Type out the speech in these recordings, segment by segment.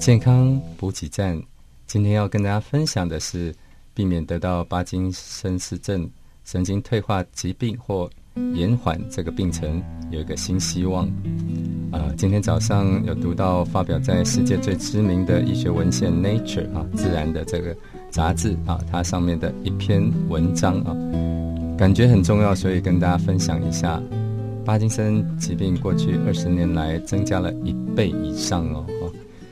健康补给站，今天要跟大家分享的是避免得到巴金森氏症神经退化疾病或延缓这个病程有一个新希望。啊，今天早上有读到发表在世界最知名的医学文献《Nature》啊，自然的这个杂志啊，它上面的一篇文章啊，感觉很重要，所以跟大家分享一下。巴金森疾病过去二十年来增加了一倍以上哦，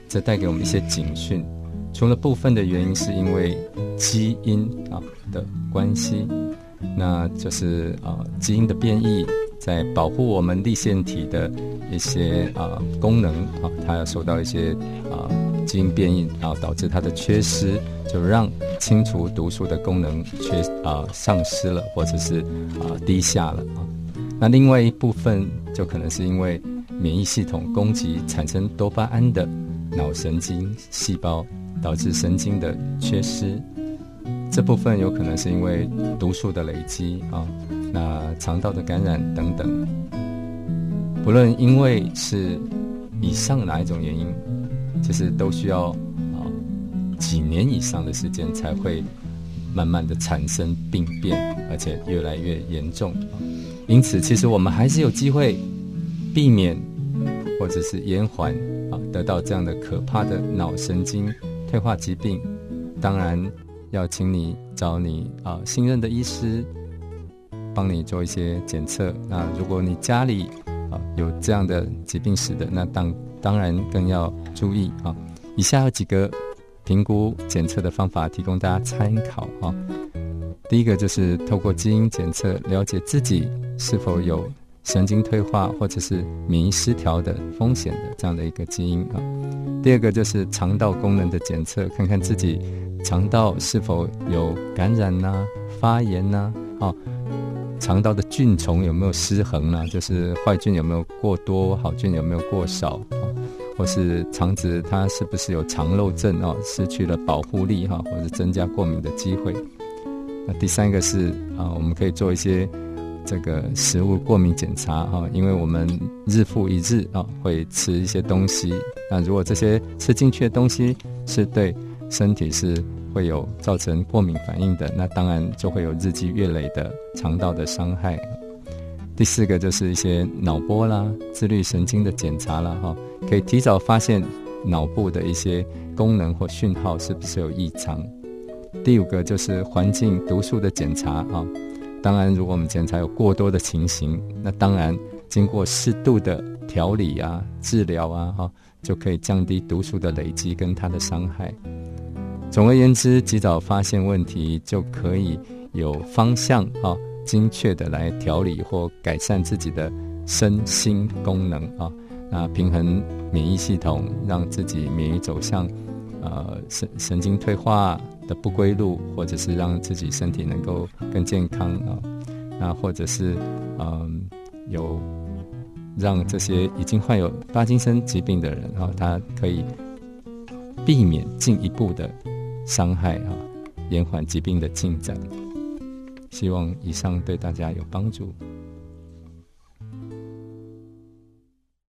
这带给我们一些警讯。除了部分的原因是因为基因啊的关系，那就是啊基因的变异在保护我们立腺体的一些啊功能啊，它要受到一些啊基因变异啊导致它的缺失，就让清除毒素的功能缺啊丧失了，或者是啊低下了啊。那另外一部分就可能是因为免疫系统攻击产生多巴胺的脑神经细胞，导致神经的缺失。这部分有可能是因为毒素的累积啊，那肠道的感染等等。不论因为是以上哪一种原因，其实都需要啊几年以上的时间才会慢慢的产生病变，而且越来越严重。因此，其实我们还是有机会避免或者是延缓啊，得到这样的可怕的脑神经退化疾病。当然，要请你找你啊信任的医师帮你做一些检测。那如果你家里啊有这样的疾病史的，那当当然更要注意啊。以下有几个评估检测的方法，提供大家参考啊。第一个就是透过基因检测了解自己。是否有神经退化或者是免疫失调的风险的这样的一个基因啊？第二个就是肠道功能的检测，看看自己肠道是否有感染呐、发炎呐，啊，肠道的菌虫有没有失衡呢？就是坏菌有没有过多，好菌有没有过少啊？或是肠子它是不是有肠漏症啊？失去了保护力哈，或者增加过敏的机会？那第三个是啊，我们可以做一些。这个食物过敏检查哈，因为我们日复一日啊会吃一些东西，那如果这些吃进去的东西是对身体是会有造成过敏反应的，那当然就会有日积月累的肠道的伤害。第四个就是一些脑波啦、自律神经的检查了哈，可以提早发现脑部的一些功能或讯号是不是有异常。第五个就是环境毒素的检查啊。当然，如果我们检查有过多的情形，那当然经过适度的调理啊、治疗啊，哈，就可以降低毒素的累积跟它的伤害。总而言之，及早发现问题，就可以有方向啊，精确的来调理或改善自己的身心功能啊，那平衡免疫系统，让自己免疫走向呃神神经退化。的不归路，或者是让自己身体能够更健康啊，那或者是嗯，有让这些已经患有巴金森疾病的人啊，他可以避免进一步的伤害啊，延缓疾病的进展。希望以上对大家有帮助。